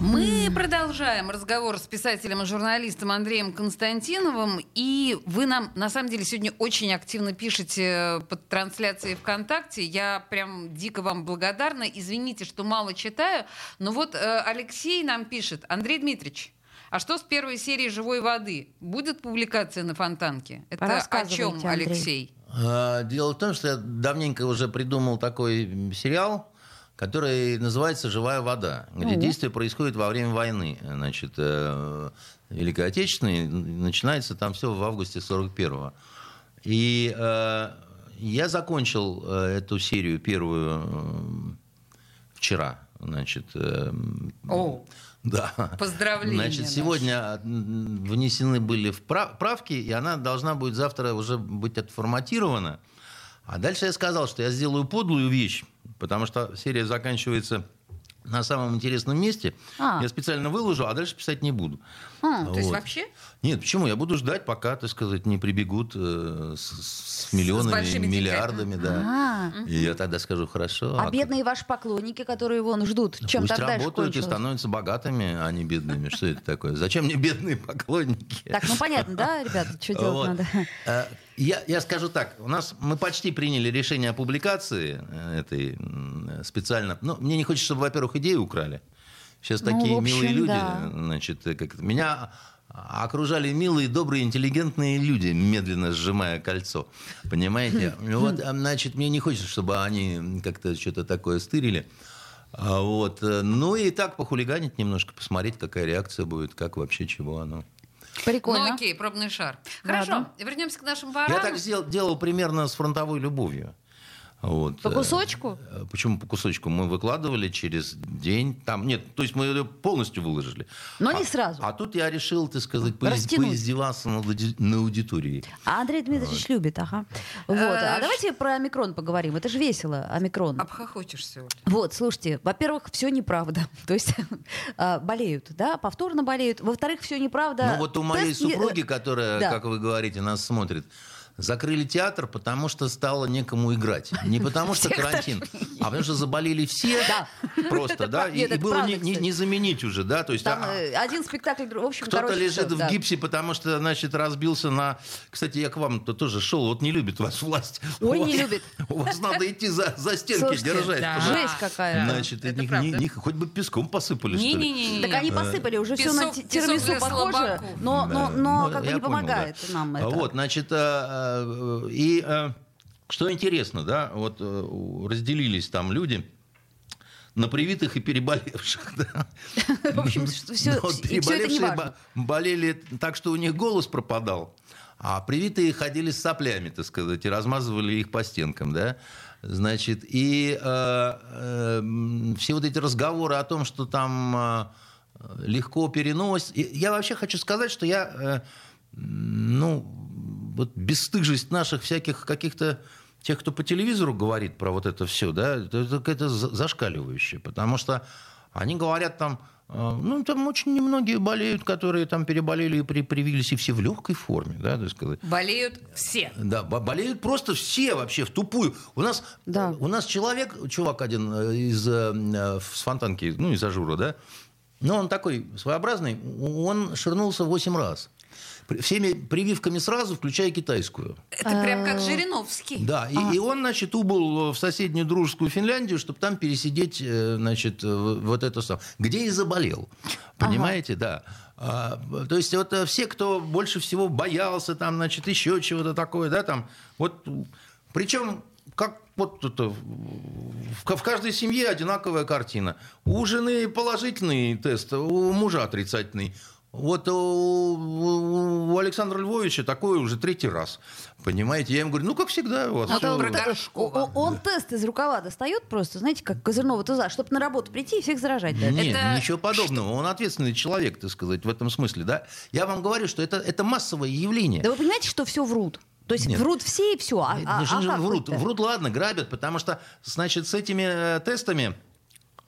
Мы продолжаем разговор с писателем и журналистом Андреем Константиновым. И вы нам, на самом деле, сегодня очень активно пишете под трансляцией ВКонтакте. Я прям дико вам благодарна. Извините, что мало читаю. Но вот э, Алексей нам пишет. Андрей Дмитриевич, а что с первой серии «Живой воды»? Будет публикация на Фонтанке? Это о чем, Андрей. Алексей? А, Дело в том, что я давненько уже придумал такой сериал, который называется «Живая вода», где Ну. действие происходит во время войны. Значит, э, Великой Отечественной. Начинается там все в августе 41-го. И э, я закончил э, эту серию первую э, вчера. Значит, э, О, да. поздравления. Значит, сегодня м, внесены были впра- правки, и она должна будет завтра уже быть отформатирована. А дальше я сказал, что я сделаю подлую вещь, потому что серия заканчивается на самом интересном месте. А. Я специально выложу, а дальше писать не буду. А, То есть Вот. вообще? Нет, почему? Я буду ждать, пока, так сказать, не прибегут э, с, с миллионами, большими миллиардами, да. А. И я тогда скажу, хорошо. А а бедные ваши поклонники, которые вон ждут, чем Пусть дальше работают и становятся богатыми, а не бедными. Что это такое? Зачем мне бедные поклонники? Так, ну понятно, да, ребята, что делать Вот. надо? Э, Я, я скажу так, у нас мы почти приняли решение о публикации э, этой м, специально. Ну, мне не хочется, чтобы, во-первых, идею украли. Сейчас Ну, такие общем, милые люди, да. значит, как меня окружали милые, добрые, интеллигентные люди, медленно сжимая кольцо. Понимаете? Ну Вот, а, значит, мне не хочется, чтобы они как-то что-то такое стырили. А, Вот. э, Ну и так похулиганить немножко, посмотреть, какая реакция будет, как вообще, чего оно. Прикольно. Ну окей, пробный шар. Хорошо, вернемся к нашим ворам. Я так сделал, делал примерно с фронтовой любовью. Вот. По э, кусочку? э, Почему по кусочку? Мы выкладывали через день. Там, нет, то есть мы ее полностью выложили. Но А- не сразу. А тут я решил, так сказать, поиз- Растянуть. поиздеваться ауди- на аудитории. А Андрей Дмитриевич любит, ага. Вот. А Э, давайте про омикрон поговорим. Это же весело, омикрон. Обхохочешься, Оль. Вот, слушайте, во-первых, все неправда. [laughs] То есть а, болеют, да, повторно болеют. Во-вторых, все неправда. Ну вот у моей Тест супруги, которая, да. как вы говорите, нас смотрит, закрыли театр, потому что стало некому играть. Не [laughs] потому что карантин, а потому что заболели все просто, да, и, нет, и это было не, заменить уже, да, то есть Там а- э, один спектакль, в общем, Кто-то лежит в гипсе, потому что, значит, разбился на... Кстати, я к вам -то тоже шел, вот не любит вас власть. Ой, не любит. [laughs] У вас надо идти за, стенки держать. Жесть какая. Значит, хоть бы песком посыпали, что ли. Не-не-не. Так они посыпали, уже все на для похоже, но, но, Да, но ну, как бы не помогает нам это. Вот, значит, э, э, и э, что интересно, да, вот э, разделились там люди на привитых и переболевших. [laughs] Да. В общем, всё- Но это переболевшие неважно. бо- болели так, что у них голос пропадал, а привитые ходили с соплями, так сказать, и размазывали их по стенкам, да. Значит, и э, э, все вот эти разговоры о том, что там э, легко перенос. И Я вообще хочу сказать, что я, э, ну, вот бесстыжесть наших всяких каких-то тех, кто по телевизору говорит про вот это все, да, это, это какая-то зашкаливающее, потому что они говорят там, э, ну, там очень немногие болеют, которые там переболели и при, привились, и все в легкой форме, да, так сказать. Болеют все. Да, бо- болеют просто все вообще в тупую. У нас, Да. у нас человек, чувак один э, из э, с фонтанки, ну, из Ажура, да, но он такой своеобразный, он ширнулся 8 раз. Всеми прививками сразу, включая китайскую. Это прям как Жириновский. Да, и, и он, значит, убыл в соседнюю дружескую Финляндию, чтобы там пересидеть, э, значит, э, вот это самое. Где и заболел. Понимаете, да. А, то есть вот э, все, кто больше всего боялся, там, значит, еще чего-то такое, да, там, вот, причем как вот это, в, в каждой семье одинаковая картина. У жены положительный тест, у мужа отрицательный. Вот у, у- у Александра Львовича такое уже третий раз. Понимаете? Я ему говорю, ну, как всегда, у вас А то про Горшкова. Он тест из рукава достает просто, знаете, как козырного туза, чтобы на работу прийти и всех заражать. да? Нет, Это ничего подобного. Он ответственный человек, так сказать, в этом смысле, да. Я вам говорю, что это, это массовое явление. Да вы понимаете, что все врут? То есть Нет. врут все и все. А, Нет, а- что а врут, врут, ладно, грабят, потому что, значит, с этими э, тестами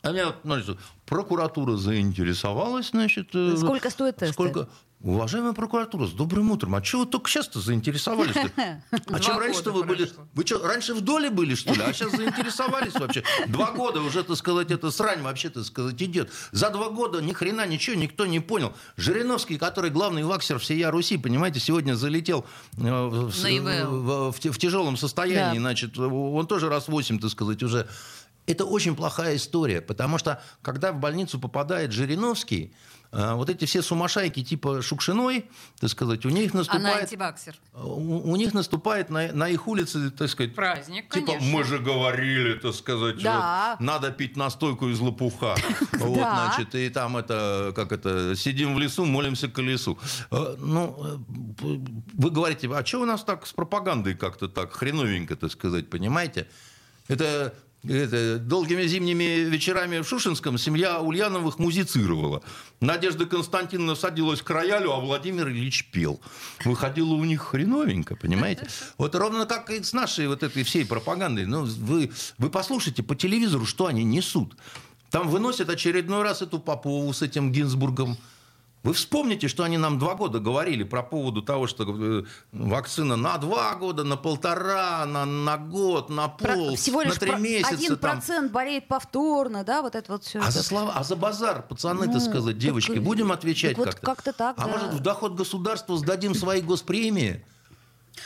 а меня вот, что, прокуратура заинтересовалась, значит... э, Сколько стоят тесты? Сколько... Уважаемая прокуратура, с добрым утром. А чего вы только сейчас-то заинтересовались? [laughs] А чем раньше-то вы были? Вы что, раньше в доле были, что ли? А сейчас заинтересовались вообще? Два года уже, так сказать, эта срань вообще, так сказать, идет. За два года ни хрена ничего никто не понял. Жириновский, который главный ваксер всея Руси, понимаете, сегодня залетел э, в, в- в в тяжелом состоянии, Да. значит, он тоже раз восемь, так сказать, уже. Это очень плохая история, потому что когда в больницу попадает Жириновский, э, вот эти все сумасшайки типа Шукшиной, так сказать, у них Она наступает... антибаксер. У, у них наступает на, на их улице, так сказать, Праздник, Типа, конечно. мы же говорили, так сказать, Да. вот, надо пить настойку из лопуха. [laughs] Вот, Да. значит, и там это, как это, сидим в лесу, молимся колесу. Э, Ну, э, вы говорите, а что у нас так с пропагандой как-то так хреновенько, так сказать, понимаете? Это это, долгими зимними вечерами в Шушинском семья Ульяновых музицировала. Надежда Константиновна садилась к роялю, а Владимир Ильич пел. Выходило у них хреновенько, понимаете? [laughs] Вот ровно как и с нашей вот этой всей пропагандой. Ну, вы, вы послушайте по телевизору, что они несут. Там выносят очередной раз эту Попову с этим Гинзбургом. Вы вспомните, что они нам два года говорили про поводу того, что э, вакцина на два года, на полтора, на, на год, на Про- пол, всего на лишь три про- месяца. один процент болеет повторно, да, вот это вот все. А за слова, а за базар, пацаны, Ну, так сказать, так, девочки, э, будем отвечать так вот как-то? как-то так, А да. может, в доход государства сдадим свои госпремии?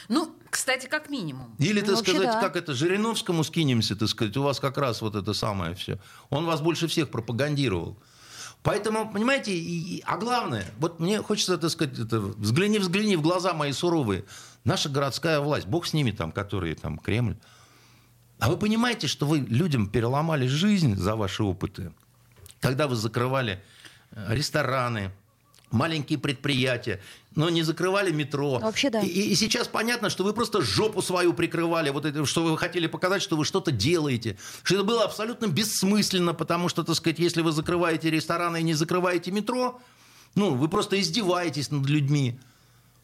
Ну, кстати, как минимум. Или, Ну, так вообще, сказать, да. как это, Жириновскому скинемся, так сказать, у вас как раз вот это самое все. Он вас больше всех пропагандировал. Поэтому, понимаете, и- и- а главное, вот мне хочется, так сказать, это, взгляни, взгляни в глаза мои суровые. Наша городская власть, бог с ними там, которые там, Кремль. А вы понимаете, что вы людям переломали жизнь за ваши опыты? Когда вы закрывали э, рестораны, маленькие предприятия, но не закрывали метро. Вообще, да. И, и сейчас понятно, что вы просто жопу свою прикрывали, вот это, что вы хотели показать, что вы что-то делаете. Что это было абсолютно бессмысленно, потому что, так сказать, если вы закрываете рестораны и не закрываете метро, ну, вы просто издеваетесь над людьми.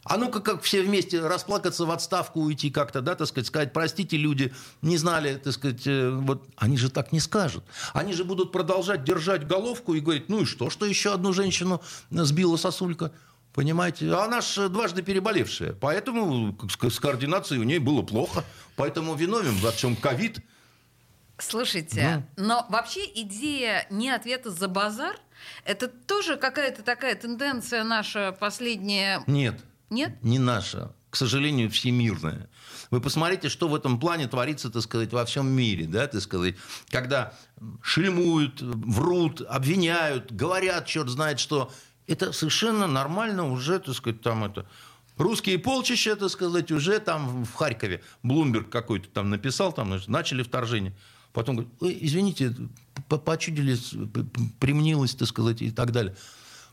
А ну-ка, как все вместе расплакаться в отставку, уйти как-то, да, так сказать, сказать, простите, люди не знали, так сказать, э, вот, они же так не скажут. Они же будут продолжать держать головку и говорить, ну и что, что еще одну женщину сбила сосулька, понимаете? А она ж дважды переболевшая, поэтому с координацией у нее было плохо, поэтому виновен во всем ковид. Слушайте, но вообще идея не ответа за базар, это тоже какая-то такая тенденция наша последняя. Нет, Нет? не наша, к сожалению, всемирная. Вы посмотрите, что в этом плане творится, так сказать, во всем мире, да, так сказать, когда шельмуют, врут, обвиняют, говорят, черт знает что. Это совершенно нормально уже, так сказать, там это... Русские полчища, так сказать, уже там в Харькове, Блумберг какой-то там написал, там начали вторжение. Потом говорит, «Ой, извините, почудились, примнилось, так сказать, и так далее.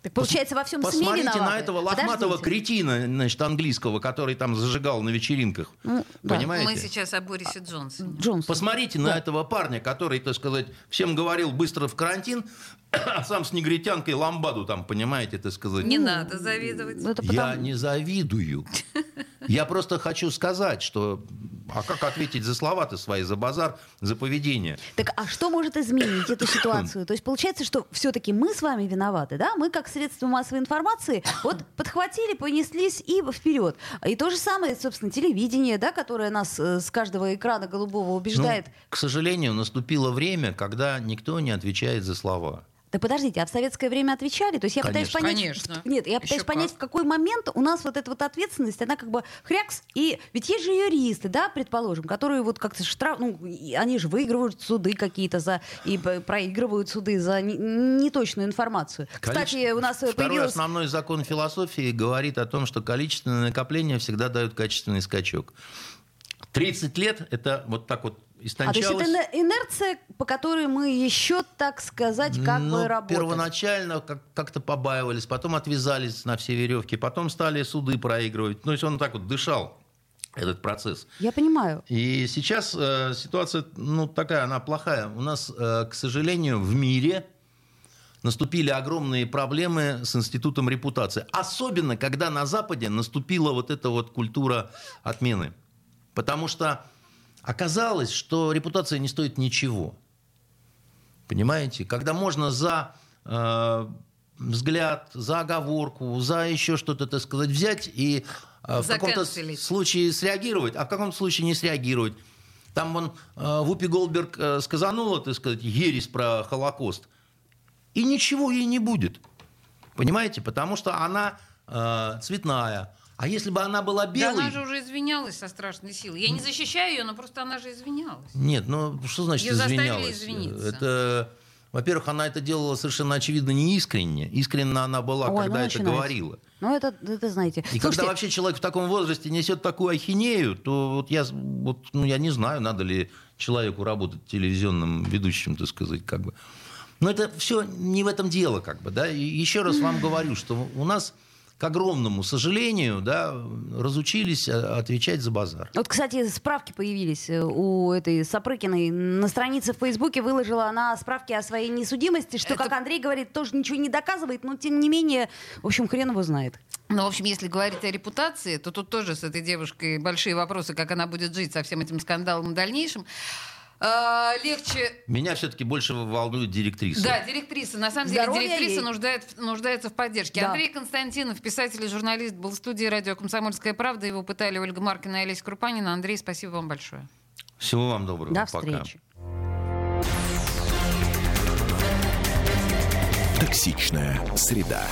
Так получается, во всем СМИ Посмотрите виноваты. на этого лохматого Подождите. кретина, значит, английского, который там зажигал на вечеринках. Ну, да. Понимаете? Мы сейчас о Борисе Джонсоне. Джонсон. Посмотрите на этого парня, который, так сказать, всем говорил быстро в карантин, а [coughs] сам с негритянкой ламбаду там, понимаете, так сказать. Не надо завидовать. Ну, это Я не завидую. [laughs] Я просто хочу сказать, что... А как ответить за слова-то свои, за базар, за поведение? Так а что может изменить эту [coughs] ситуацию? То есть получается, что все-таки мы с вами виноваты, да? Мы как средство массовой информации [coughs] вот подхватили, понеслись и вперед. И то же самое, собственно, телевидение, да, которое нас э, с каждого экрана голубого убеждает. Ну, к сожалению, наступило время, когда никто не отвечает за слова. Да подождите, а в советское время отвечали? То есть я пытаюсь Конечно. понять... Конечно. в- нет, я Еще пытаюсь понять, как. в какой момент у нас вот эта вот ответственность, она как бы хрякс, и ведь есть же юристы, да, предположим, которые вот как-то штраф... Ну, они же выигрывают суды какие-то за... и проигрывают суды за не- неточную информацию. Кстати, Количество- у нас э, Второй появилась... основной закон философии говорит о том, что количественное накопление всегда дает качественный скачок. 30 лет это вот так вот А то есть это истончалось. инер- инерция, по которой мы еще, так сказать, как Ну, бы работаем. Первоначально как- как-то побаивались, потом отвязались на все веревки, потом стали суды проигрывать. Ну, то есть он так вот дышал, этот процесс. Я понимаю. И сейчас э, ситуация, ну, такая, она плохая. У нас, э, к сожалению, в мире наступили огромные проблемы с институтом репутации. Особенно, когда на Западе наступила вот эта вот культура отмены. Потому что оказалось, что репутация не стоит ничего. Понимаете? Когда можно за э, взгляд, за оговорку, за еще что-то, так сказать, взять и э, в каком-то случае среагировать, а в каком случае не среагировать. Там вон э, Вупи Голдберг э, сказанула, так сказать, ересь про Холокост. И ничего ей не будет. Понимаете? Потому что она э, цветная. А если бы она была Да белой... она же уже извинялась со страшной силой. Я не защищаю ее, но просто она же извинялась. Нет, ну что значит заставили извинялась? извиниться. Это, во-первых, она это делала совершенно очевидно не искренне. Искренне она была, Ой, ну когда это начинается. говорила. Ну, это, это знаете. И Слушайте, когда вообще человек в таком возрасте несет такую ахинею, то вот я, вот, ну, я не знаю, надо ли человеку работать телевизионным ведущим, так сказать, как бы. Но это все не в этом дело, как бы, да. И еще раз вам говорю, что у нас, к огромному сожалению, да, разучились а, отвечать за базар. Вот, кстати, справки появились э, у этой Сапрыкиной. На странице в Фейсбуке выложила она справки о своей несудимости, что, Это- как Андрей говорит, тоже ничего не доказывает, но, тем не менее, в общем, хрен его знает. Ну, в общем, если говорить о репутации, то тут тоже с этой девушкой большие вопросы, как она будет жить со всем этим скандалом в дальнейшем. А, легче Меня все-таки больше волнует директриса. Да, директриса. На самом деле, Здоровья директриса ей. нуждает- нуждается в поддержке. Да. Андрей Константинов, писатель и журналист, был в студии радио «Комсомольская правда». Его пытали Ольга Маркина и Олеся Крупанина. Андрей, спасибо вам большое. Всего вам доброго. До Пока. встречи. Токсичная среда.